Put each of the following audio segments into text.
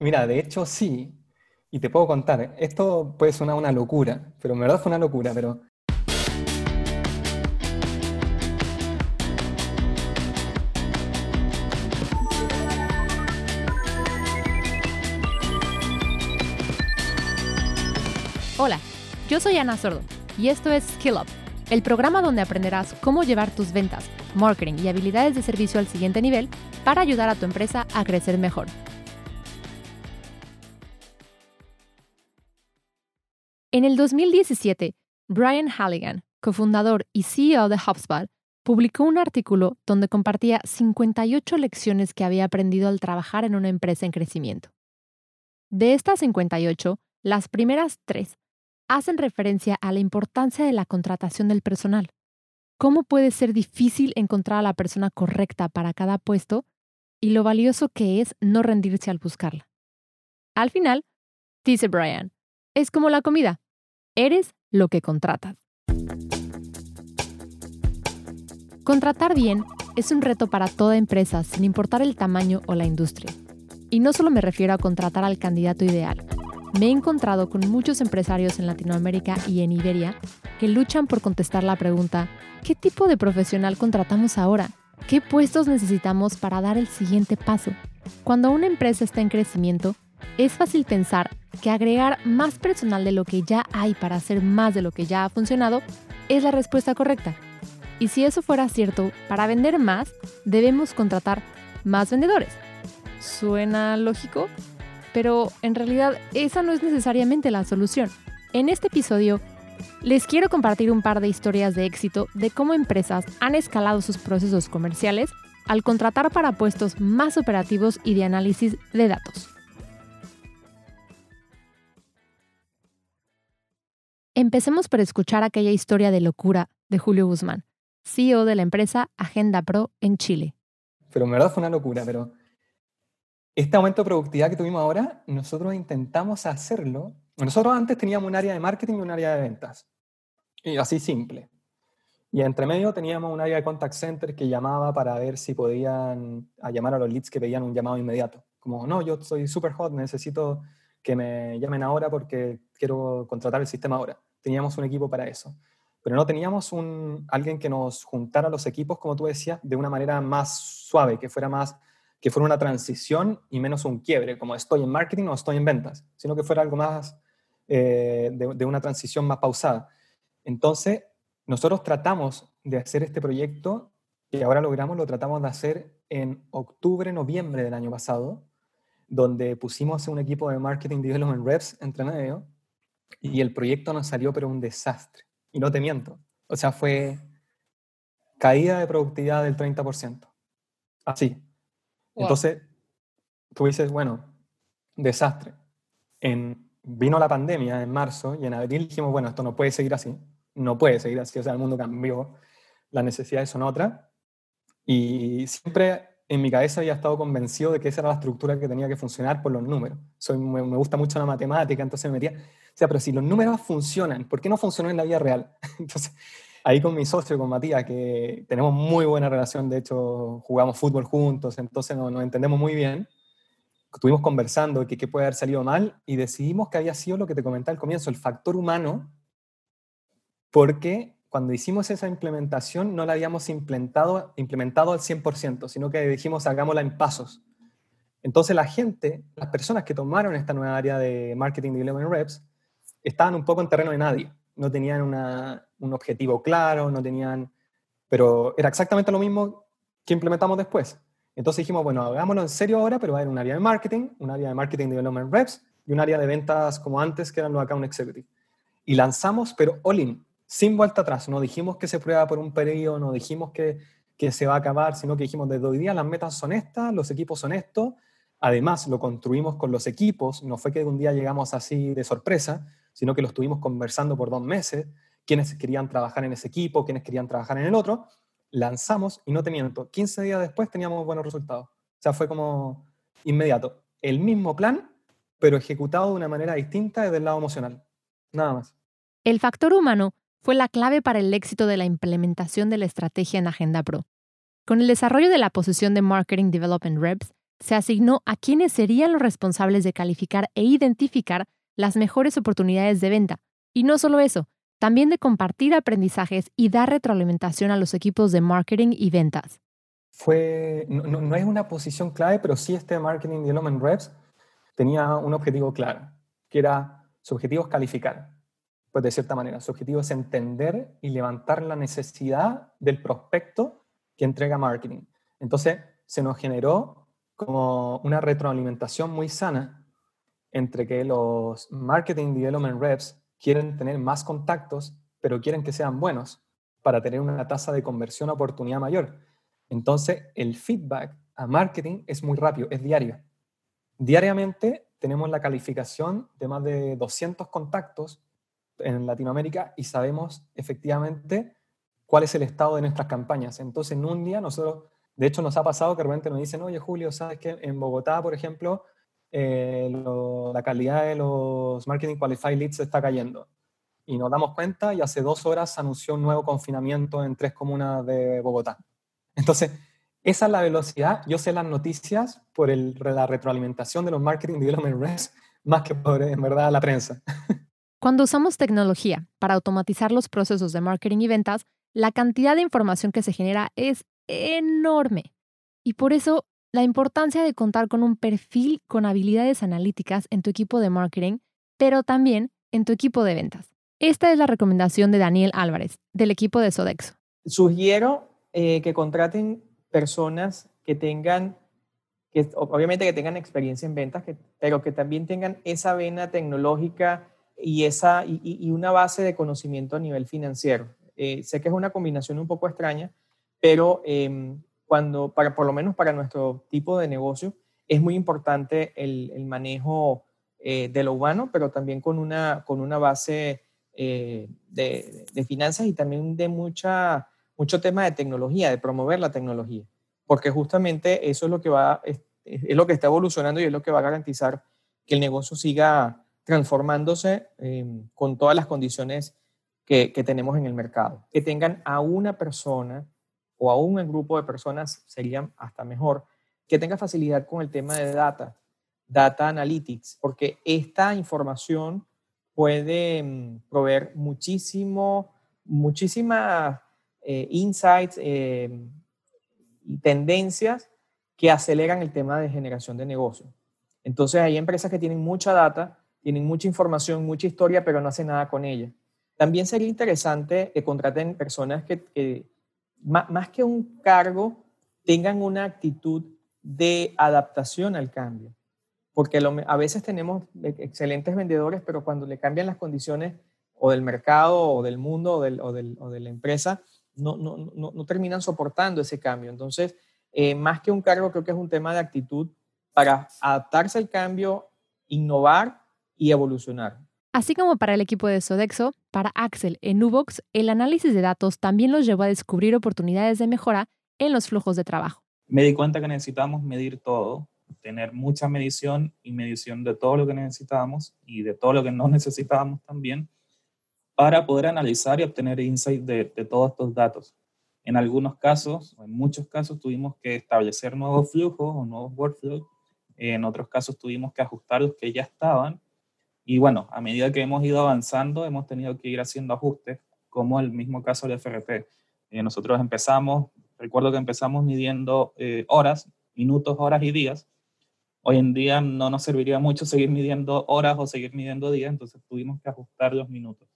Mira, de hecho sí, y te puedo contar, esto puede sonar una locura, pero en verdad fue una locura, pero Hola, yo soy Ana Sordo y esto es Skill Up, el programa donde aprenderás cómo llevar tus ventas, marketing y habilidades de servicio al siguiente nivel para ayudar a tu empresa a crecer mejor. En el 2017, Brian Halligan, cofundador y CEO de HubSpot, publicó un artículo donde compartía 58 lecciones que había aprendido al trabajar en una empresa en crecimiento. De estas 58, las primeras tres hacen referencia a la importancia de la contratación del personal. Cómo puede ser difícil encontrar a la persona correcta para cada puesto y lo valioso que es no rendirse al buscarla. Al final, dice Brian, es como la comida. Eres lo que contratas. Contratar bien es un reto para toda empresa sin importar el tamaño o la industria. Y no solo me refiero a contratar al candidato ideal, me he encontrado con muchos empresarios en Latinoamérica y en Iberia que luchan por contestar la pregunta, ¿qué tipo de profesional contratamos ahora? ¿Qué puestos necesitamos para dar el siguiente paso? Cuando una empresa está en crecimiento, es fácil pensar que agregar más personal de lo que ya hay para hacer más de lo que ya ha funcionado es la respuesta correcta. Y si eso fuera cierto, para vender más debemos contratar más vendedores. ¿Suena lógico? pero en realidad esa no es necesariamente la solución. En este episodio les quiero compartir un par de historias de éxito de cómo empresas han escalado sus procesos comerciales al contratar para puestos más operativos y de análisis de datos. Empecemos por escuchar aquella historia de locura de Julio Guzmán, CEO de la empresa Agenda Pro en Chile. Pero en verdad fue una locura, pero este aumento de productividad que tuvimos ahora, nosotros intentamos hacerlo. Nosotros antes teníamos un área de marketing y un área de ventas. Y así simple. Y entre medio teníamos un área de contact center que llamaba para ver si podían a llamar a los leads que pedían un llamado inmediato. Como, no, yo soy super hot, necesito que me llamen ahora porque quiero contratar el sistema ahora. Teníamos un equipo para eso. Pero no teníamos un, alguien que nos juntara los equipos, como tú decías, de una manera más suave, que fuera más que fuera una transición y menos un quiebre, como estoy en marketing o estoy en ventas, sino que fuera algo más eh, de, una transición más pausada. Entonces, nosotros tratamos de hacer este proyecto, que ahora logramos, lo tratamos de hacer en octubre, noviembre del año pasado, donde pusimos un equipo de marketing development reps entre medio, y el proyecto nos salió pero un desastre. Y no te miento. O sea, fue caída de productividad del 30%. Así, entonces, tú dices, bueno, desastre. En, vino la pandemia en marzo y en abril dijimos, bueno, esto no puede seguir así, no puede seguir así, o sea, el mundo cambió, las necesidades son otras. Y siempre en mi cabeza había estado convencido de que esa era la estructura que tenía que funcionar por los números. Soy, me, me gusta mucho la matemática, entonces me metía, sea, pero si los números funcionan, ¿por qué no funcionó en la vida real? entonces, ahí con mi socio, con Matías, que tenemos muy buena relación, de hecho jugamos fútbol juntos, entonces nos, entendemos muy bien. Estuvimos conversando de qué puede haber salido mal y decidimos que había sido lo que te comenté al comienzo, el factor humano, porque cuando hicimos esa implementación no la habíamos implementado, implementado al 100%, sino que dijimos hagámosla en pasos. Entonces la gente, las personas que tomaron esta nueva área de marketing development reps, estaban un poco en terreno de nadie no tenían un objetivo claro, no tenían, pero era exactamente lo mismo que implementamos después. Entonces dijimos, bueno, hagámoslo en serio ahora, pero va a haber un área de marketing, un área de marketing development reps y un área de ventas como antes, que eran los account executive. Y lanzamos, pero all in, sin vuelta atrás. No dijimos que se prueba por un periodo, no dijimos que, que se va a acabar, sino que dijimos, desde hoy día las metas son estas, los equipos son estos. Además, lo construimos con los equipos, no fue que un día llegamos así de sorpresa, sino que lo estuvimos conversando por dos meses, quienes querían trabajar en ese equipo, quienes querían trabajar en el otro, lanzamos y no te miento, 15 días después teníamos buenos resultados. O sea, fue como inmediato. El mismo plan, pero ejecutado de una manera distinta desde el lado emocional. Nada más. El factor humano fue la clave para el éxito de la implementación de la estrategia en Agenda Pro. Con el desarrollo de la posición de Marketing Development Reps, se asignó a quienes serían los responsables de calificar e identificar las mejores oportunidades de venta. Y no solo eso, también de compartir aprendizajes y dar retroalimentación a los equipos de marketing y ventas. Fue, no, es una posición clave, pero sí este Marketing Development Reps tenía un objetivo claro, que era, su objetivo es calificar, pues de cierta manera, su objetivo es entender y levantar la necesidad del prospecto que entrega marketing. Entonces, se nos generó como una retroalimentación muy sana entre que los Marketing Development Reps quieren tener más contactos, pero quieren que sean buenos para tener una tasa de conversión oportunidad mayor. Entonces, el feedback a marketing es muy rápido, es diario. Diariamente tenemos la calificación de más de 200 contactos en Latinoamérica y sabemos efectivamente cuál es el estado de nuestras campañas. Entonces, en un día nosotros, de hecho nos ha pasado que de repente nos dicen, oye Julio, ¿sabes que en Bogotá, por ejemplo, eh, la calidad de los Marketing Qualified Leads está cayendo? Y nos damos cuenta y hace dos horas anunció un nuevo confinamiento en tres comunas de Bogotá. Entonces, esa es la velocidad. Yo sé las noticias por la retroalimentación de los Marketing Development Reps más que por, en verdad, la prensa. Cuando usamos tecnología para automatizar los procesos de marketing y ventas, la cantidad de información que se genera es enorme. Y por eso, la importancia de contar con un perfil con habilidades analíticas en tu equipo de marketing, pero también en tu equipo de ventas. Esta es la recomendación de Daniel Álvarez, del equipo de Sodexo. Sugiero eh, que contraten personas que tengan, que, obviamente que tengan experiencia en ventas, pero que también tengan esa vena tecnológica y, esa, y, una base de conocimiento a nivel financiero. Eh, sé que es una combinación un poco extraña, pero em, cuando, para, por lo menos para nuestro tipo de negocio, es muy importante el, el manejo eh, de lo humano, pero también con una, con una base eh, de, de, finanzas y también de mucha, mucho tema de tecnología, de promover la tecnología, porque justamente eso es lo que va, es, es lo que está evolucionando y es lo que va a garantizar que el negocio siga transformándose em, con todas las condiciones que, tenemos en el mercado. Que tengan a una persona o a un grupo de personas sería hasta mejor, que tenga facilidad con el tema de data, data analytics, porque esta información puede em, proveer muchísimo, muchísimas eh, insights em, y tendencias que aceleran el tema de generación de negocio. Entonces hay empresas que tienen mucha data tienen mucha información, mucha historia, pero no hacen nada con ella. También sería interesante que contraten personas que, más, que un cargo, tengan una actitud de adaptación al cambio. Porque a veces tenemos excelentes vendedores, pero cuando le cambian las condiciones o del mercado o del mundo o, del, o, de la empresa, no, no, no, terminan soportando ese cambio. Entonces, eh, más que un cargo, creo que es un tema de actitud para adaptarse al cambio, innovar y evolucionar. Así como para el equipo de Sodexo, para Axel en Nubox, el análisis de datos también los llevó a descubrir oportunidades de mejora en los flujos de trabajo. Me di cuenta que necesitamos medir todo, tener mucha medición y medición de todo lo que necesitábamos y de todo lo que no necesitábamos también para poder analizar y obtener insight de, de todos estos datos. En algunos casos, en muchos casos, tuvimos que establecer nuevos flujos o nuevos workflows. En otros casos tuvimos que ajustar los que ya estaban y bueno, a medida que hemos ido avanzando, hemos tenido que ir haciendo ajustes, como el mismo caso del FRP. Eh, nosotros empezamos, recuerdo que empezamos midiendo eh, horas, minutos, horas y días. Hoy en día no nos serviría mucho seguir midiendo horas o seguir midiendo días, entonces tuvimos que ajustar los minutos.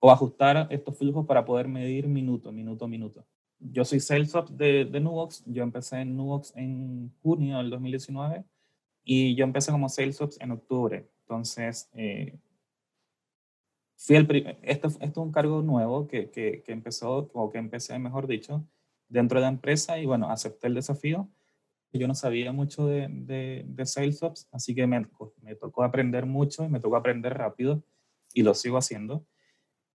O ajustar estos flujos para poder medir minuto, minuto, minuto. Yo soy Salesforce de, de Nubox, yo empecé en Nubox en junio del 2019 y yo empecé como Sales Ops en octubre. Entonces, eh, fui el esto, esto es un cargo nuevo que, que, que, empezó, o que empecé, mejor dicho, dentro de la empresa y bueno, acepté el desafío. Yo no sabía mucho de, de, de Sales Ops, así que me, me tocó aprender mucho y me tocó aprender rápido y lo sigo haciendo.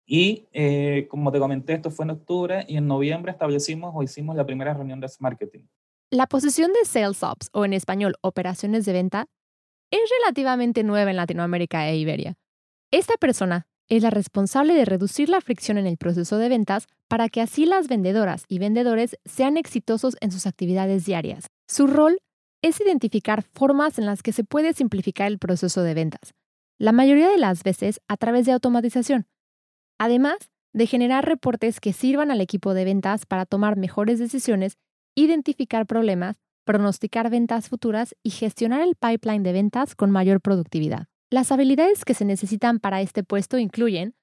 Y eh, como te comenté, esto fue en octubre y en noviembre establecimos o hicimos la primera reunión de marketing. La posición de Sales Ops, o en español operaciones de venta, es relativamente nueva en Latinoamérica e Iberia. Esta persona es la responsable de reducir la fricción en el proceso de ventas para que así las vendedoras y vendedores sean exitosos en sus actividades diarias. Su rol es identificar formas en las que se puede simplificar el proceso de ventas, la mayoría de las veces a través de automatización, además de generar reportes que sirvan al equipo de ventas para tomar mejores decisiones, identificar problemas, pronosticar ventas futuras y gestionar el pipeline de ventas con mayor productividad. Las habilidades que se necesitan para este puesto incluyen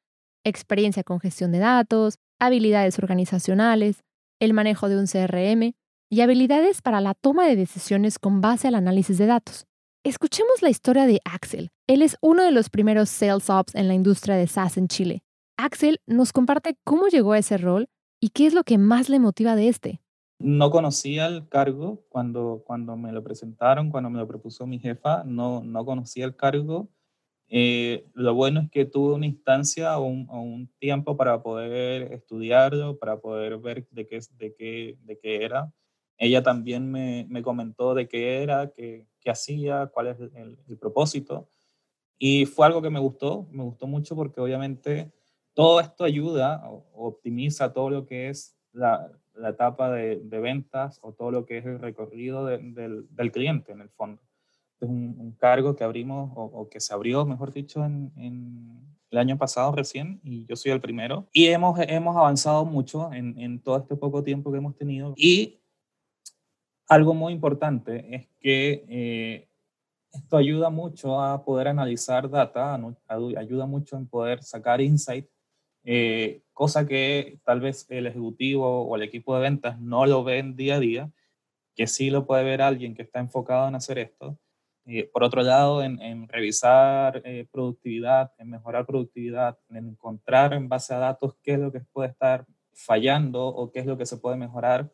experiencia con gestión de datos, habilidades organizacionales, el manejo de un CRM y habilidades para la toma de decisiones con base al análisis de datos. Escuchemos la historia de Axel. Él es uno de los primeros sales ops en la industria de SaaS en Chile. Axel nos comparte cómo llegó a ese rol y qué es lo que más le motiva de este. No conocía el cargo cuando, cuando me lo presentaron, cuando me lo propuso mi jefa, no, no conocía el cargo eh, lo bueno es que tuve una instancia o un, tiempo para poder estudiarlo, para poder ver de qué, de qué, de qué era. Ella también me, me comentó de qué era, qué, qué hacía, cuál es el, el, propósito. Y fue algo que me gustó, me gustó mucho porque obviamente todo esto ayuda o, optimiza todo lo que es la, la etapa de, ventas o todo lo que es el recorrido del, del cliente en el fondo es un, cargo que abrimos o, que se abrió, mejor dicho, en, el año pasado recién y yo soy el primero. Y hemos, hemos avanzado mucho en, en todo este poco tiempo que hemos tenido. Y algo muy importante es que eh, esto ayuda mucho a poder analizar data, ayuda mucho en poder sacar insight, eh, cosa que tal vez el ejecutivo o el equipo de ventas no lo ven día a día, que sí lo puede ver alguien que está enfocado en hacer esto. Eh, por otro lado, en, revisar eh, productividad, en mejorar productividad, en encontrar en base a datos qué es lo que puede estar fallando o qué es lo que se puede mejorar,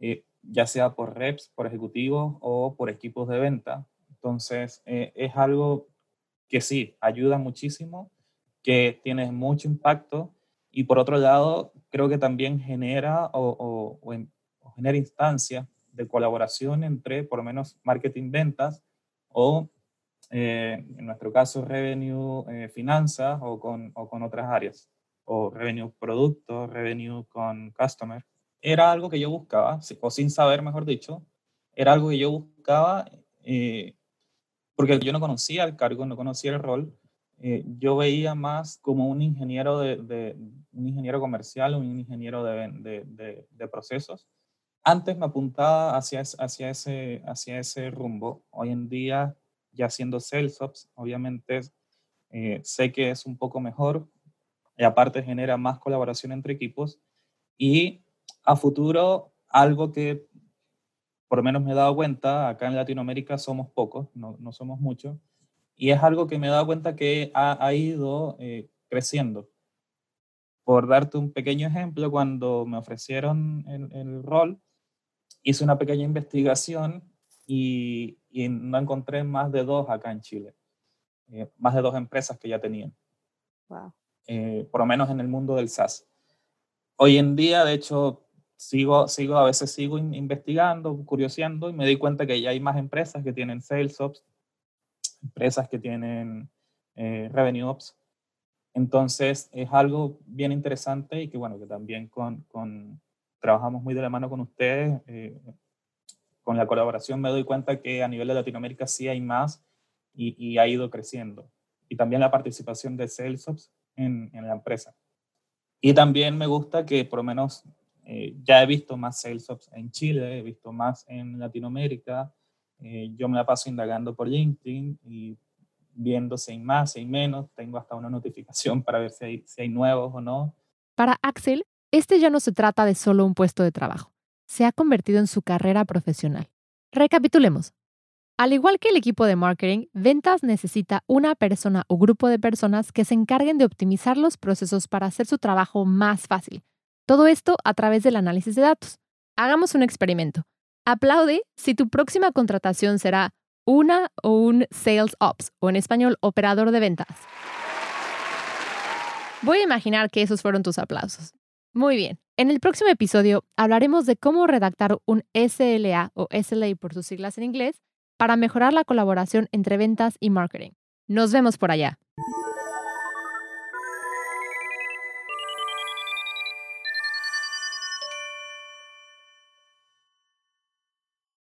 eh, ya sea por reps, por ejecutivos o por equipos de venta. Entonces, es algo que sí, ayuda muchísimo, que tiene mucho impacto y por otro lado, creo que también genera o, genera instancias de colaboración entre, por lo menos, marketing ventas o eh, en nuestro caso revenue eh, finanzas o con, o con otras áreas, o revenue producto, revenue con customer. Era algo que yo buscaba, o sin saber, mejor dicho, era algo que yo buscaba eh, porque yo no conocía el cargo, no conocía el rol. Yo veía más como un ingeniero, de, de, un ingeniero comercial, un ingeniero de procesos antes me apuntaba hacia, hacia, ese, hacia ese rumbo. Hoy en día, ya siendo SalesOps, obviamente eh, sé que es un poco mejor y aparte genera más colaboración entre equipos. Y a futuro, algo que por lo menos me he dado cuenta, acá en Latinoamérica somos pocos, no, no somos muchos, y es algo que me he dado cuenta que ha, ha ido eh, creciendo. Por darte un pequeño ejemplo, cuando me ofrecieron el, el rol, hice una pequeña investigación y, no encontré más de dos acá en Chile, eh, más de dos empresas que ya tenían. Eh, por lo menos en el mundo del SaaS. Hoy en día, de hecho, sigo, sigo, a veces sigo investigando, curioseando y me di cuenta que ya hay más empresas que tienen Sales Empresas que tienen eh, Revenue Ops. Entonces, es algo bien interesante y que, bueno, que también con, con trabajamos muy de la mano con ustedes. Eh, con la colaboración me doy cuenta que a nivel de Latinoamérica sí hay más y, ha ido creciendo. Y también la participación de Salesforce en, en la empresa. Y también me gusta que por lo menos eh, ya he visto más Salesforce en Chile, he visto más en Latinoamérica. Eh, yo me la paso indagando por LinkedIn y viendo si hay más, si hay menos. Tengo hasta una notificación para ver si hay, si hay nuevos o no. Para Axel, este ya no se trata de solo un puesto de trabajo, se ha convertido en su carrera profesional. Recapitulemos. Al igual que el equipo de marketing, ventas necesita una persona o grupo de personas que se encarguen de optimizar los procesos para hacer su trabajo más fácil. Todo esto a través del análisis de datos. Hagamos un experimento. Aplaude si tu próxima contratación será una o un Sales Ops, o en español, operador de ventas. Voy a imaginar que esos fueron tus aplausos. Muy bien. En el próximo episodio hablaremos de cómo redactar un SLA o SLA por sus siglas en inglés para mejorar la colaboración entre ventas y marketing. Nos vemos por allá.